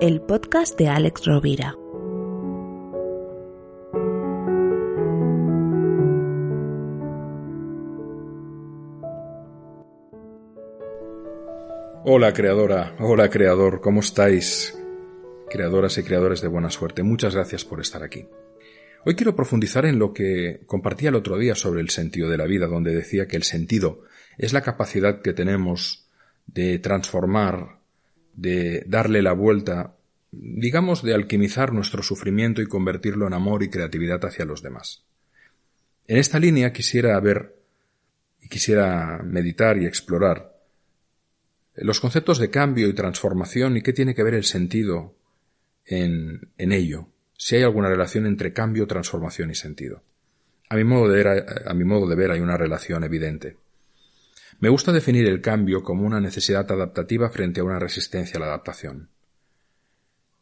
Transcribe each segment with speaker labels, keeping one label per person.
Speaker 1: el podcast de Alex Rovira.
Speaker 2: Hola creadora, hola creador, ¿cómo estáis? Creadoras y creadores de buena suerte, muchas gracias por estar aquí. Hoy quiero profundizar en lo que compartía el otro día sobre el sentido de la vida, donde decía que el sentido es la capacidad que tenemos de transformar, de darle la vuelta, digamos, de alquimizar nuestro sufrimiento y convertirlo en amor y creatividad hacia los demás. En esta línea quisiera ver y quisiera meditar y explorar los conceptos de cambio y transformación y qué tiene que ver el sentido en, en ello, si hay alguna relación entre cambio, transformación y sentido. A mi, modo de ver, a mi modo de ver hay una relación evidente. Me gusta definir el cambio como una necesidad adaptativa frente a una resistencia a la adaptación.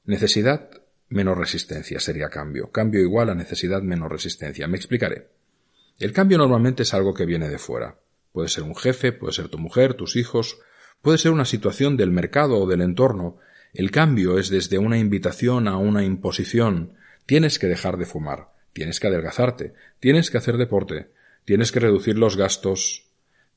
Speaker 2: Necesidad menos resistencia sería cambio. Cambio igual a necesidad menos resistencia. Me explicaré. El cambio normalmente es algo que viene de fuera. Puede ser un jefe, puede ser tu mujer, tus hijos, Puede ser una situación del mercado o del entorno. El cambio es desde una invitación a una imposición. Tienes que dejar de fumar, tienes que adelgazarte, tienes que hacer deporte, tienes que reducir los gastos,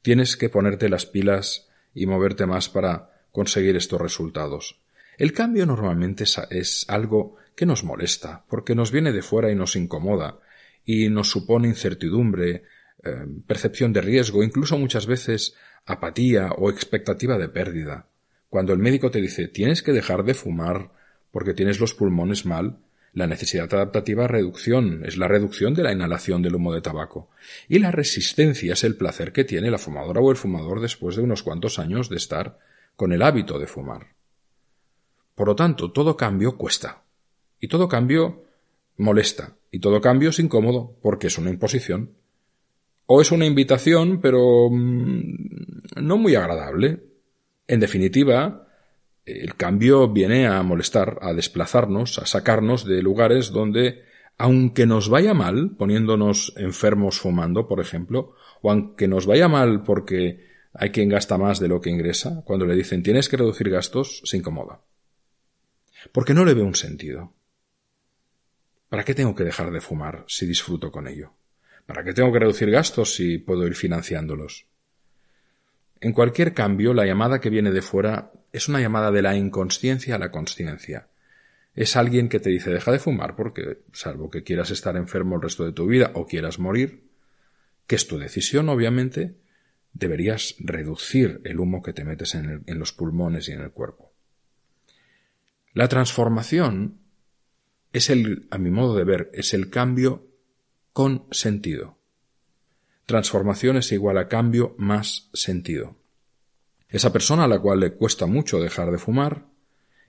Speaker 2: tienes que ponerte las pilas y moverte más para conseguir estos resultados. El cambio normalmente es, algo que nos molesta, porque nos viene de fuera y nos incomoda, y nos supone incertidumbre, eh, percepción de riesgo, incluso muchas veces apatía o expectativa de pérdida. Cuando el médico te dice tienes que dejar de fumar porque tienes los pulmones mal, la necesidad adaptativa reducción, es la reducción de la inhalación del humo de tabaco. Y la resistencia es el placer que tiene la fumadora o el fumador después de unos cuantos años de estar con el hábito de fumar. Por lo tanto, todo cambio cuesta. Y todo cambio molesta. Y todo cambio es incómodo porque es una imposición o es una invitación, pero mm, no muy agradable. En definitiva, el cambio viene a molestar, a desplazarnos, a sacarnos de lugares donde, aunque nos vaya mal, poniéndonos enfermos fumando, por ejemplo, o aunque nos vaya mal porque hay quien gasta más de lo que ingresa, cuando le dicen tienes que reducir gastos, se incomoda. Porque no le ve un sentido. ¿Para qué tengo que dejar de fumar si disfruto con ello? ¿Para qué tengo que reducir gastos si puedo ir financiándolos? En cualquier cambio, la llamada que viene de fuera es una llamada de la inconsciencia a la consciencia. Es alguien que te dice deja de fumar porque, salvo que quieras estar enfermo el resto de tu vida o quieras morir, que es tu decisión, obviamente, deberías reducir el humo que te metes en, en los pulmones y en el cuerpo. La transformación es el, a mi modo de ver, es el cambio con sentido. Transformación es igual a cambio más sentido. Esa persona a la cual le cuesta mucho dejar de fumar,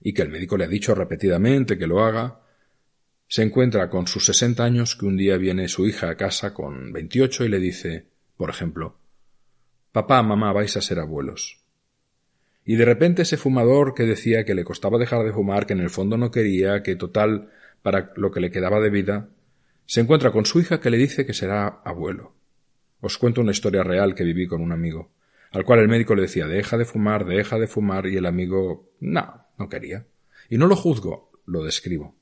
Speaker 2: y que el médico le ha dicho repetidamente que lo haga, se encuentra con sus sesenta años que un día viene su hija a casa con veintiocho y le dice, por ejemplo, Papá, mamá, vais a ser abuelos. Y de repente ese fumador que decía que le costaba dejar de fumar, que en el fondo no quería, que total para lo que le quedaba de vida, se encuentra con su hija que le dice que será abuelo. Os cuento una historia real que viví con un amigo, al cual el médico le decía deja de fumar, deja de fumar, y el amigo no, no quería. Y no lo juzgo, lo describo.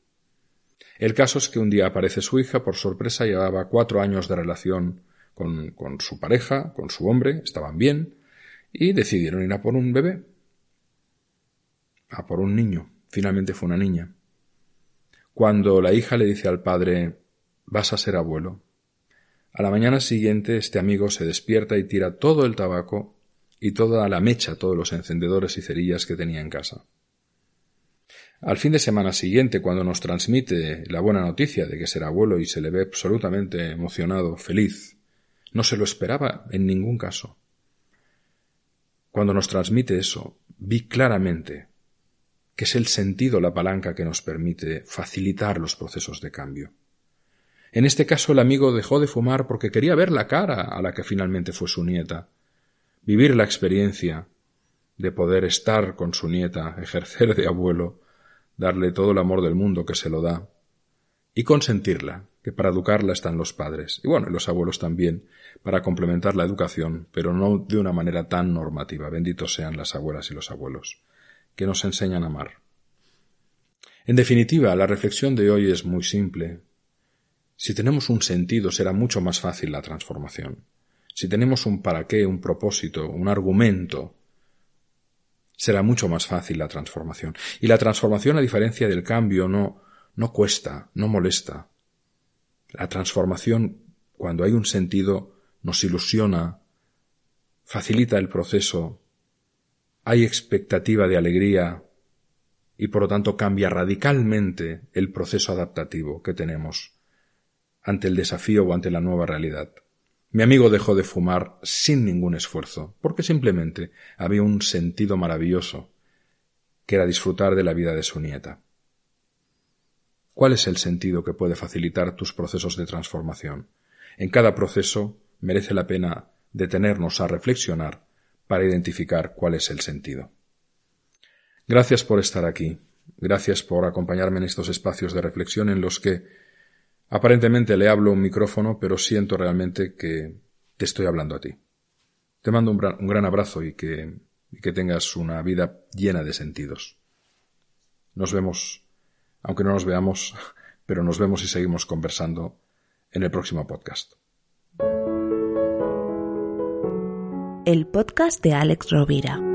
Speaker 2: El caso es que un día aparece su hija, por sorpresa llevaba cuatro años de relación con, con su pareja, con su hombre, estaban bien, y decidieron ir a por un bebé. A por un niño. Finalmente fue una niña. Cuando la hija le dice al padre vas a ser abuelo. A la mañana siguiente este amigo se despierta y tira todo el tabaco y toda la mecha, todos los encendedores y cerillas que tenía en casa. Al fin de semana siguiente, cuando nos transmite la buena noticia de que será abuelo y se le ve absolutamente emocionado, feliz, no se lo esperaba en ningún caso. Cuando nos transmite eso, vi claramente que es el sentido la palanca que nos permite facilitar los procesos de cambio. En este caso el amigo dejó de fumar porque quería ver la cara a la que finalmente fue su nieta, vivir la experiencia de poder estar con su nieta, ejercer de abuelo, darle todo el amor del mundo que se lo da, y consentirla, que para educarla están los padres, y bueno, y los abuelos también, para complementar la educación, pero no de una manera tan normativa. Benditos sean las abuelas y los abuelos, que nos enseñan a amar. En definitiva, la reflexión de hoy es muy simple. Si tenemos un sentido, será mucho más fácil la transformación. Si tenemos un para qué, un propósito, un argumento, será mucho más fácil la transformación. Y la transformación, a diferencia del cambio, no, no cuesta, no molesta. La transformación, cuando hay un sentido, nos ilusiona, facilita el proceso, hay expectativa de alegría y por lo tanto cambia radicalmente el proceso adaptativo que tenemos ante el desafío o ante la nueva realidad. Mi amigo dejó de fumar sin ningún esfuerzo, porque simplemente había un sentido maravilloso, que era disfrutar de la vida de su nieta. ¿Cuál es el sentido que puede facilitar tus procesos de transformación? En cada proceso merece la pena detenernos a reflexionar para identificar cuál es el sentido. Gracias por estar aquí. Gracias por acompañarme en estos espacios de reflexión en los que Aparentemente le hablo un micrófono, pero siento realmente que te estoy hablando a ti. Te mando un gran, abrazo y que, tengas una vida llena de sentidos. Nos vemos, aunque no nos veamos, pero nos vemos y seguimos conversando en el próximo podcast.
Speaker 1: El podcast de Alex.